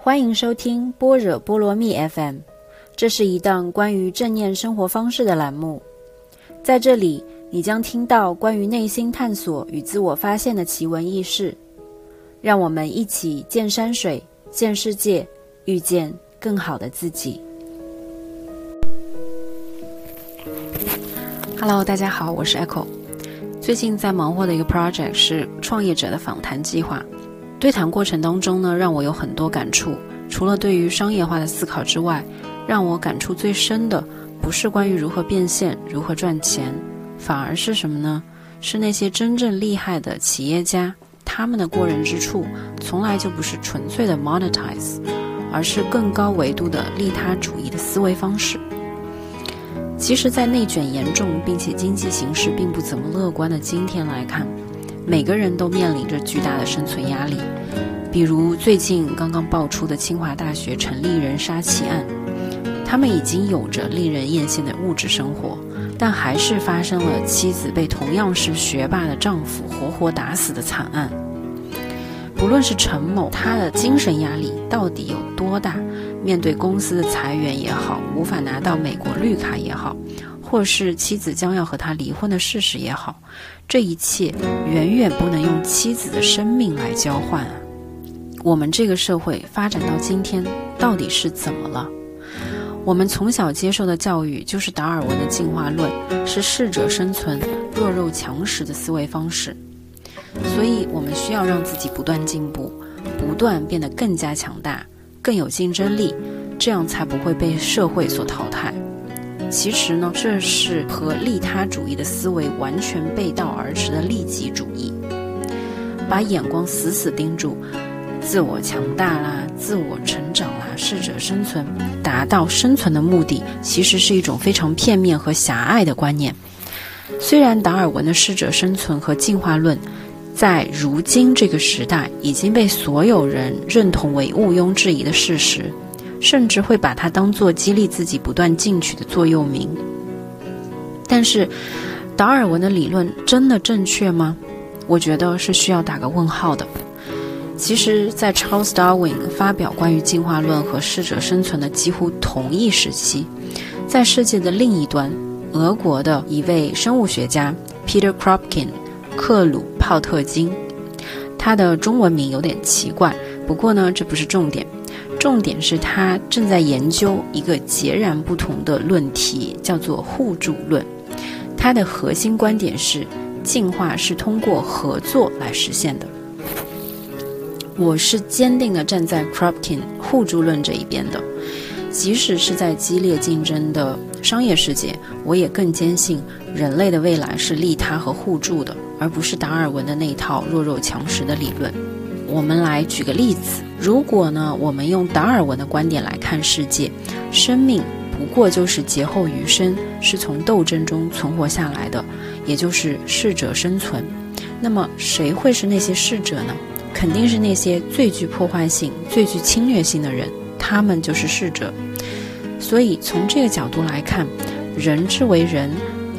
欢迎收听般若波罗蜜 FM，这是一档关于正念生活方式的栏目。在这里，你将听到关于内心探索与自我发现的奇闻异事。让我们一起见山水、见世界，遇见更好的自己。Hello，大家好，我是 Echo。最近在忙活的一个 project 是创业者的访谈计划。对谈过程当中呢，让我有很多感触。除了对于商业化的思考之外，让我感触最深的不是关于如何变现、如何赚钱，反而是什么呢？是那些真正厉害的企业家，他们的过人之处，从来就不是纯粹的 monetize，而是更高维度的利他主义的思维方式。其实，在内卷严重并且经济形势并不怎么乐观的今天来看。每个人都面临着巨大的生存压力，比如最近刚刚爆出的清华大学陈立人杀妻案，他们已经有着令人艳羡的物质生活，但还是发生了妻子被同样是学霸的丈夫活活打死的惨案。不论是陈某他的精神压力到底有多大，面对公司的裁员也好，无法拿到美国绿卡也好。或是妻子将要和他离婚的事实也好，这一切远远不能用妻子的生命来交换啊！我们这个社会发展到今天，到底是怎么了？我们从小接受的教育就是达尔文的进化论，是适者生存、弱肉强食的思维方式。所以，我们需要让自己不断进步，不断变得更加强大、更有竞争力，这样才不会被社会所淘汰。其实呢，这是和利他主义的思维完全背道而驰的利己主义。把眼光死死盯住自我强大啦、自我成长啦、适者生存，达到生存的目的，其实是一种非常片面和狭隘的观念。虽然达尔文的适者生存和进化论，在如今这个时代已经被所有人认同为毋庸置疑的事实。甚至会把它当做激励自己不断进取的座右铭。但是，达尔文的理论真的正确吗？我觉得是需要打个问号的。其实，在 Charles Darwin 发表关于进化论和适者生存的几乎同一时期，在世界的另一端，俄国的一位生物学家 Peter Kropotkin 克鲁泡特金，他的中文名有点奇怪，不过呢，这不是重点。重点是他正在研究一个截然不同的论题，叫做互助论。它的核心观点是，进化是通过合作来实现的。我是坚定地站在 Kropkin 互助论这一边的，即使是在激烈竞争的商业世界，我也更坚信人类的未来是利他和互助的，而不是达尔文的那一套弱肉强食的理论。我们来举个例子，如果呢，我们用达尔文的观点来看世界，生命不过就是劫后余生，是从斗争中存活下来的，也就是适者生存。那么，谁会是那些适者呢？肯定是那些最具破坏性、最具侵略性的人，他们就是适者。所以，从这个角度来看，人之为人，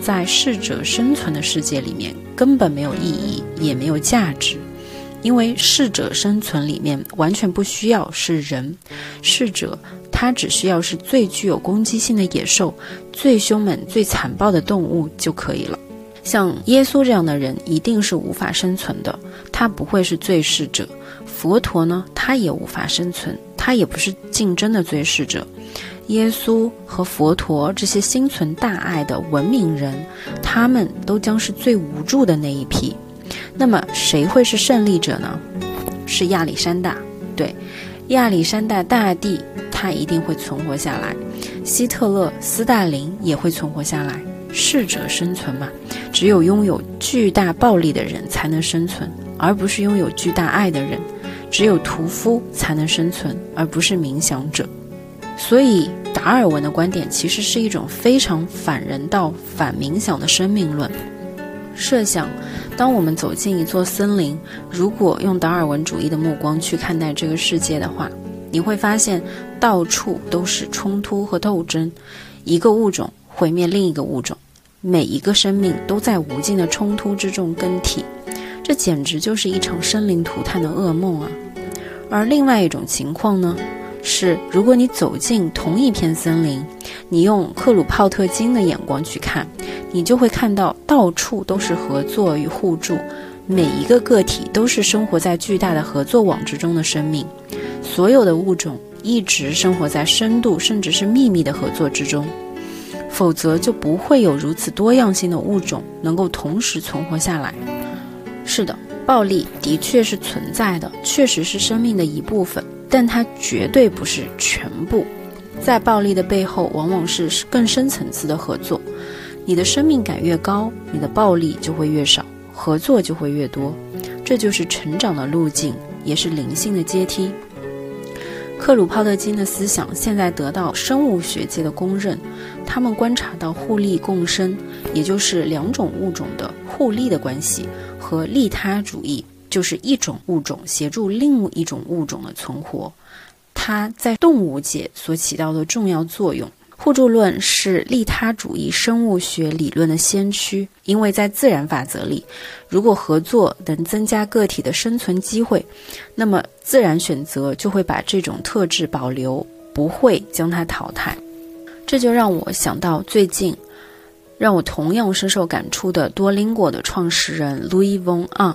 在适者生存的世界里面，根本没有意义，也没有价值。因为适者生存里面完全不需要是人，适者他只需要是最具有攻击性的野兽、最凶猛、最残暴的动物就可以了。像耶稣这样的人一定是无法生存的，他不会是最适者。佛陀呢，他也无法生存，他也不是竞争的最适者。耶稣和佛陀这些心存大爱的文明人，他们都将是最无助的那一批。那么谁会是胜利者呢？是亚历山大，对，亚历山大大帝，他一定会存活下来。希特勒、斯大林也会存活下来。适者生存嘛，只有拥有巨大暴力的人才能生存，而不是拥有巨大爱的人。只有屠夫才能生存，而不是冥想者。所以，达尔文的观点其实是一种非常反人道、反冥想的生命论。设想。当我们走进一座森林，如果用达尔文主义的目光去看待这个世界的话，你会发现到处都是冲突和斗争，一个物种毁灭另一个物种，每一个生命都在无尽的冲突之中更替，这简直就是一场生灵涂炭的噩梦啊！而另外一种情况呢，是如果你走进同一片森林，你用克鲁泡特金的眼光去看，你就会看到到处都是合作与互助，每一个个体都是生活在巨大的合作网之中的生命，所有的物种一直生活在深度甚至是秘密的合作之中，否则就不会有如此多样性的物种能够同时存活下来。是的。暴力的确是存在的，确实是生命的一部分，但它绝对不是全部。在暴力的背后，往往是更深层次的合作。你的生命感越高，你的暴力就会越少，合作就会越多。这就是成长的路径，也是灵性的阶梯。克鲁泡特金的思想现在得到生物学界的公认，他们观察到互利共生，也就是两种物种的互利的关系。和利他主义就是一种物种协助另一种物种的存活，它在动物界所起到的重要作用。互助论是利他主义生物学理论的先驱，因为在自然法则里，如果合作能增加个体的生存机会，那么自然选择就会把这种特质保留，不会将它淘汰。这就让我想到最近。让我同样深受感触的多邻国的创始人 Louis v o n An，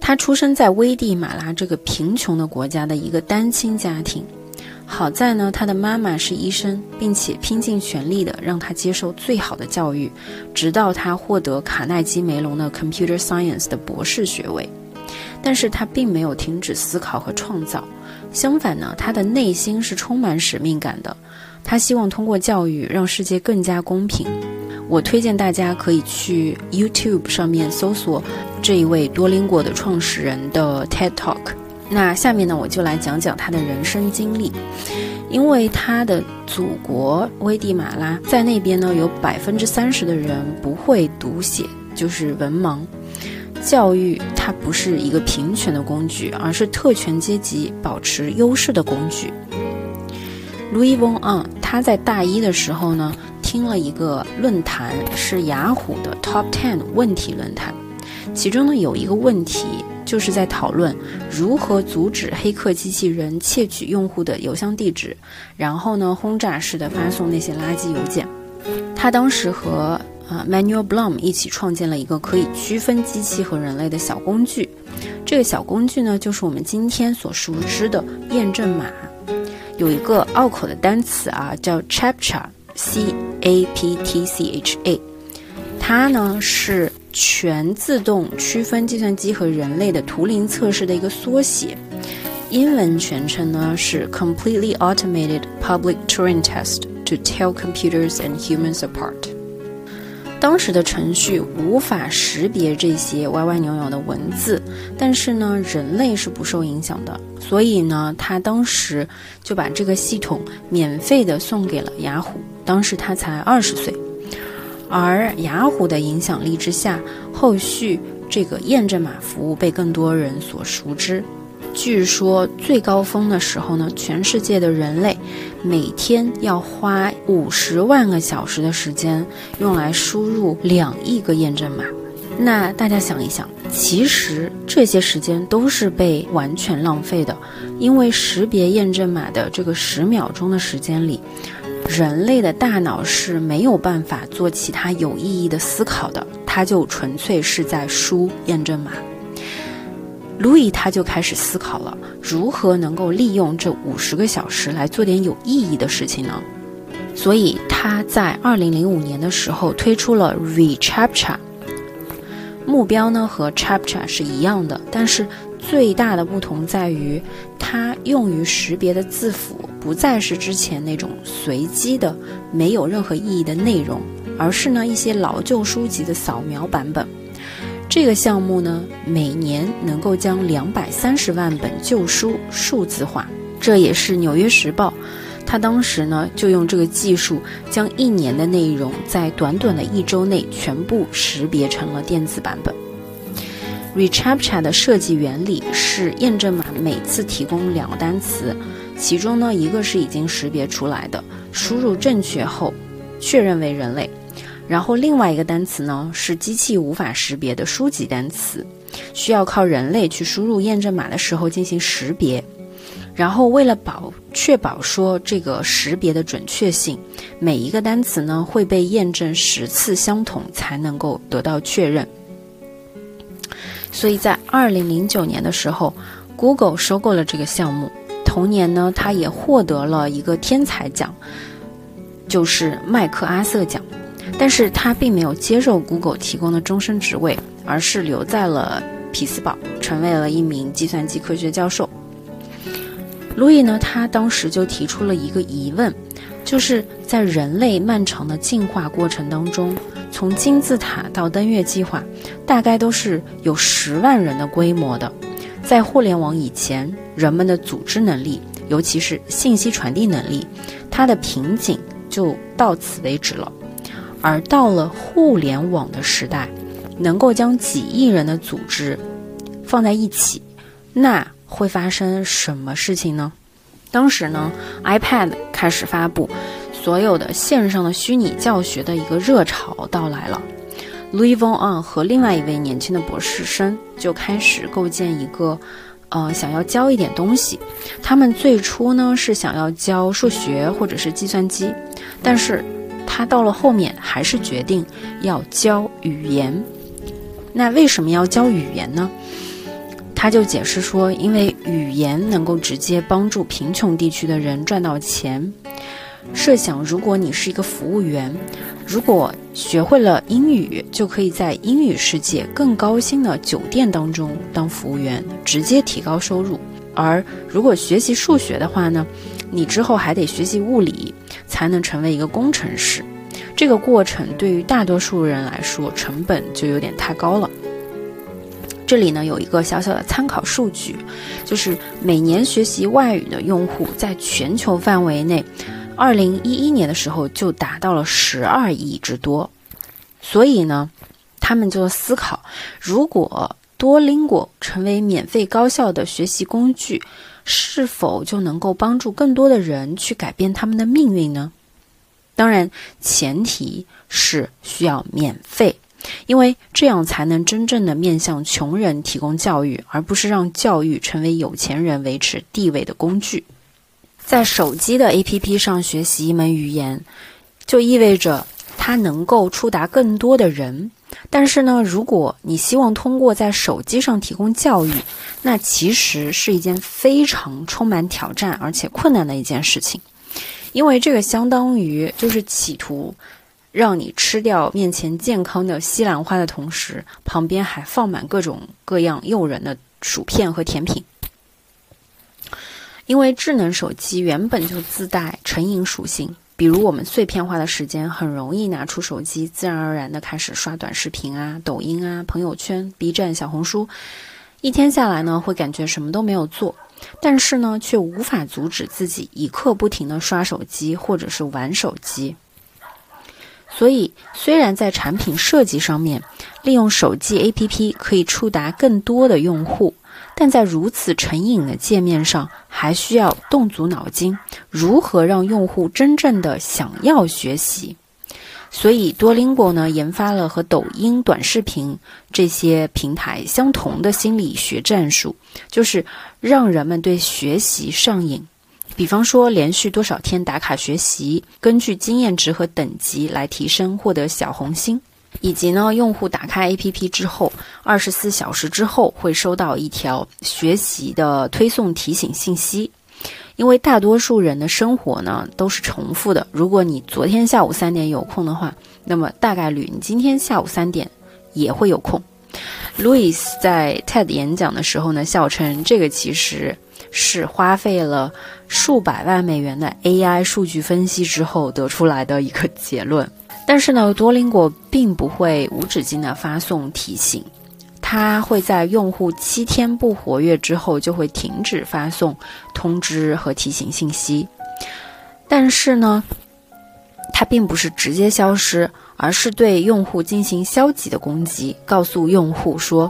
他出生在危地马拉这个贫穷的国家的一个单亲家庭。好在呢，他的妈妈是医生，并且拼尽全力的让他接受最好的教育，直到他获得卡耐基梅隆的 Computer Science 的博士学位。但是他并没有停止思考和创造，相反呢，他的内心是充满使命感的。他希望通过教育让世界更加公平。我推荐大家可以去 YouTube 上面搜索这一位多邻国的创始人的 TED Talk。那下面呢，我就来讲讲他的人生经历。因为他的祖国危地马拉在那边呢，有百分之三十的人不会读写，就是文盲。教育它不是一个平权的工具，而是特权阶级保持优势的工具。Louis Von On，他在大一的时候呢。听了一个论坛，是雅虎的 Top Ten 问题论坛，其中呢有一个问题就是在讨论如何阻止黑客机器人窃取用户的邮箱地址，然后呢轰炸式的发送那些垃圾邮件。他当时和啊 Manuel Blum 一起创建了一个可以区分机器和人类的小工具，这个小工具呢就是我们今天所熟知的验证码。有一个拗口的单词啊，叫 Chapcha。C A P T C H A，它呢是全自动区分计算机和人类的图灵测试的一个缩写，英文全称呢是 Completely Automated Public Turing Test to Tell Computers and Humans Apart。当时的程序无法识别这些歪歪扭扭的文字，但是呢，人类是不受影响的，所以呢，他当时就把这个系统免费的送给了雅虎。当时他才二十岁，而雅虎的影响力之下，后续这个验证码服务被更多人所熟知。据说最高峰的时候呢，全世界的人类每天要花五十万个小时的时间用来输入两亿个验证码。那大家想一想，其实这些时间都是被完全浪费的，因为识别验证码的这个十秒钟的时间里。人类的大脑是没有办法做其他有意义的思考的，它就纯粹是在输验证码。路易他就开始思考了，如何能够利用这五十个小时来做点有意义的事情呢？所以他在二零零五年的时候推出了 ReCAPTCHA，目标呢和 Chapcha 是一样的，但是最大的不同在于它用于识别的字符。不再是之前那种随机的、没有任何意义的内容，而是呢一些老旧书籍的扫描版本。这个项目呢，每年能够将两百三十万本旧书数字化。这也是《纽约时报》，他当时呢就用这个技术，将一年的内容在短短的一周内全部识别成了电子版本。ReCAPTCHA 的设计原理是验证码每次提供两个单词。其中呢，一个是已经识别出来的，输入正确后确认为人类；然后另外一个单词呢是机器无法识别的书籍单词，需要靠人类去输入验证码的时候进行识别。然后为了保确保说这个识别的准确性，每一个单词呢会被验证十次相同才能够得到确认。所以在二零零九年的时候，Google 收购了这个项目。同年呢，他也获得了一个天才奖，就是麦克阿瑟奖。但是他并没有接受 Google 提供的终身职位，而是留在了匹兹堡，成为了一名计算机科学教授。路易呢，他当时就提出了一个疑问，就是在人类漫长的进化过程当中。从金字塔到登月计划，大概都是有十万人的规模的。在互联网以前，人们的组织能力，尤其是信息传递能力，它的瓶颈就到此为止了。而到了互联网的时代，能够将几亿人的组织放在一起，那会发生什么事情呢？当时呢，iPad 开始发布。所有的线上的虚拟教学的一个热潮到来了，Louis Vuitton 和另外一位年轻的博士生就开始构建一个，呃，想要教一点东西。他们最初呢是想要教数学或者是计算机，但是他到了后面还是决定要教语言。那为什么要教语言呢？他就解释说，因为语言能够直接帮助贫穷地区的人赚到钱。设想，如果你是一个服务员，如果学会了英语，就可以在英语世界更高薪的酒店当中当服务员，直接提高收入。而如果学习数学的话呢，你之后还得学习物理，才能成为一个工程师。这个过程对于大多数人来说，成本就有点太高了。这里呢有一个小小的参考数据，就是每年学习外语的用户在全球范围内。二零一一年的时候就达到了十二亿之多，所以呢，他们就思考，如果多邻国成为免费高效的学习工具，是否就能够帮助更多的人去改变他们的命运呢？当然，前提是需要免费，因为这样才能真正的面向穷人提供教育，而不是让教育成为有钱人维持地位的工具。在手机的 APP 上学习一门语言，就意味着它能够触达更多的人。但是呢，如果你希望通过在手机上提供教育，那其实是一件非常充满挑战而且困难的一件事情，因为这个相当于就是企图让你吃掉面前健康的西兰花的同时，旁边还放满各种各样诱人的薯片和甜品。因为智能手机原本就自带成瘾属性，比如我们碎片化的时间很容易拿出手机，自然而然的开始刷短视频啊、抖音啊、朋友圈、B 站、小红书，一天下来呢，会感觉什么都没有做，但是呢，却无法阻止自己一刻不停的刷手机或者是玩手机。所以，虽然在产品设计上面，利用手机 APP 可以触达更多的用户。但在如此成瘾的界面上，还需要动足脑筋，如何让用户真正的想要学习？所以多邻国呢研发了和抖音短视频这些平台相同的心理学战术，就是让人们对学习上瘾。比方说，连续多少天打卡学习，根据经验值和等级来提升，获得小红心。以及呢，用户打开 APP 之后，二十四小时之后会收到一条学习的推送提醒信息。因为大多数人的生活呢都是重复的，如果你昨天下午三点有空的话，那么大概率你今天下午三点也会有空。Louis 在 TED 演讲的时候呢，笑称这个其实是花费了数百万美元的 AI 数据分析之后得出来的一个结论。但是呢，多邻国并不会无止境的发送提醒，它会在用户七天不活跃之后就会停止发送通知和提醒信息。但是呢，它并不是直接消失，而是对用户进行消极的攻击，告诉用户说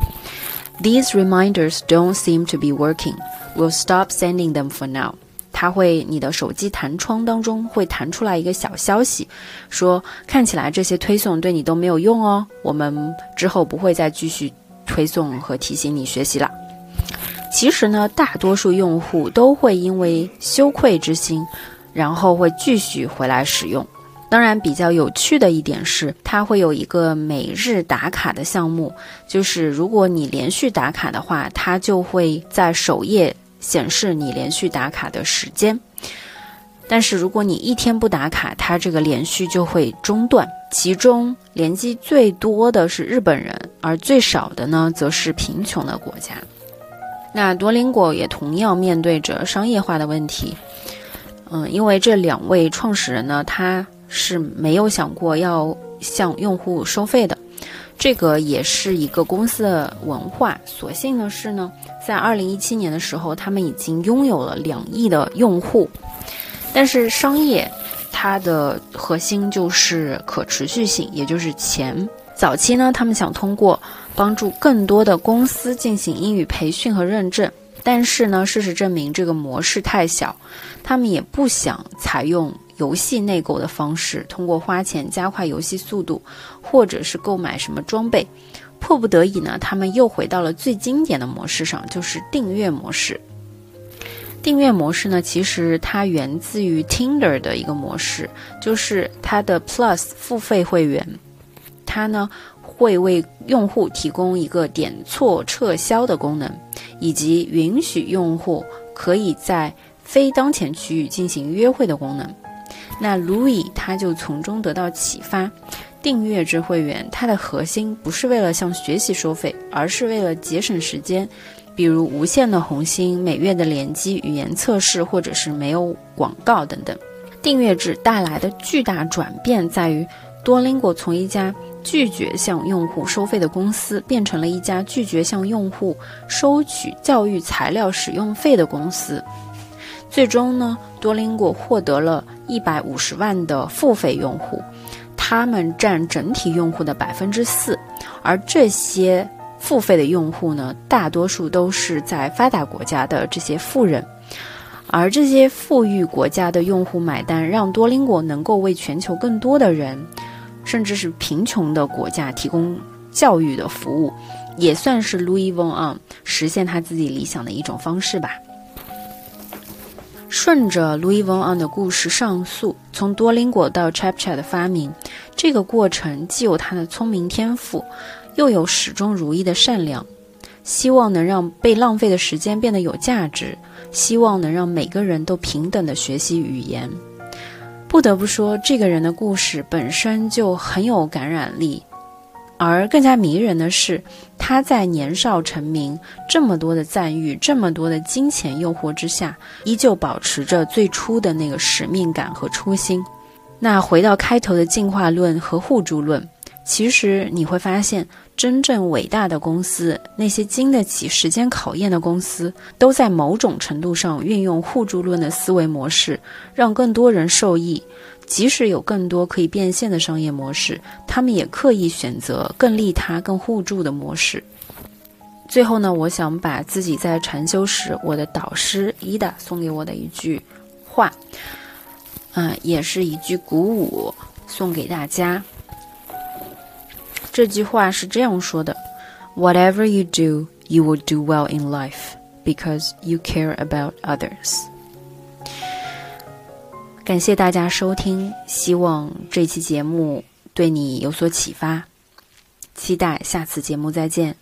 ：“These reminders don't seem to be working. We'll stop sending them for now.” 它会，你的手机弹窗当中会弹出来一个小消息，说看起来这些推送对你都没有用哦，我们之后不会再继续推送和提醒你学习了。其实呢，大多数用户都会因为羞愧之心，然后会继续回来使用。当然，比较有趣的一点是，它会有一个每日打卡的项目，就是如果你连续打卡的话，它就会在首页显示你连续打卡的时间。但是如果你一天不打卡，它这个连续就会中断。其中连击最多的是日本人，而最少的呢，则是贫穷的国家。那多邻国也同样面对着商业化的问题。嗯，因为这两位创始人呢，他。是没有想过要向用户收费的，这个也是一个公司的文化。所幸的是呢，在二零一七年的时候，他们已经拥有了两亿的用户。但是商业它的核心就是可持续性，也就是钱。早期呢，他们想通过帮助更多的公司进行英语培训和认证，但是呢，事实证明这个模式太小，他们也不想采用。游戏内购的方式，通过花钱加快游戏速度，或者是购买什么装备，迫不得已呢，他们又回到了最经典的模式上，就是订阅模式。订阅模式呢，其实它源自于 Tinder 的一个模式，就是它的 Plus 付费会员，它呢会为用户提供一个点错撤销的功能，以及允许用户可以在非当前区域进行约会的功能。那 Louis 他就从中得到启发，订阅制会员它的核心不是为了向学习收费，而是为了节省时间，比如无限的红心、每月的联机、语言测试，或者是没有广告等等。订阅制带来的巨大转变在于，多邻国从一家拒绝向用户收费的公司，变成了一家拒绝向用户收取教育材料使用费的公司。最终呢，多邻国获得了一百五十万的付费用户，他们占整体用户的百分之四，而这些付费的用户呢，大多数都是在发达国家的这些富人，而这些富裕国家的用户买单，让多邻国能够为全球更多的人，甚至是贫穷的国家提供教育的服务，也算是 Louis Vuitton 实现他自己理想的一种方式吧。顺着 Louis Vuitton 的故事上溯，从多邻国到 Chapcha 的发明，这个过程既有他的聪明天赋，又有始终如一的善良，希望能让被浪费的时间变得有价值，希望能让每个人都平等的学习语言。不得不说，这个人的故事本身就很有感染力。而更加迷人的是，他在年少成名、这么多的赞誉、这么多的金钱诱惑之下，依旧保持着最初的那个使命感和初心。那回到开头的进化论和互助论，其实你会发现，真正伟大的公司，那些经得起时间考验的公司，都在某种程度上运用互助论的思维模式，让更多人受益。即使有更多可以变现的商业模式，他们也刻意选择更利他、更互助的模式。最后呢，我想把自己在禅修时我的导师伊达送给我的一句话，嗯，也是一句鼓舞，送给大家。这句话是这样说的：“Whatever you do, you will do well in life because you care about others。”感谢大家收听，希望这期节目对你有所启发，期待下次节目再见。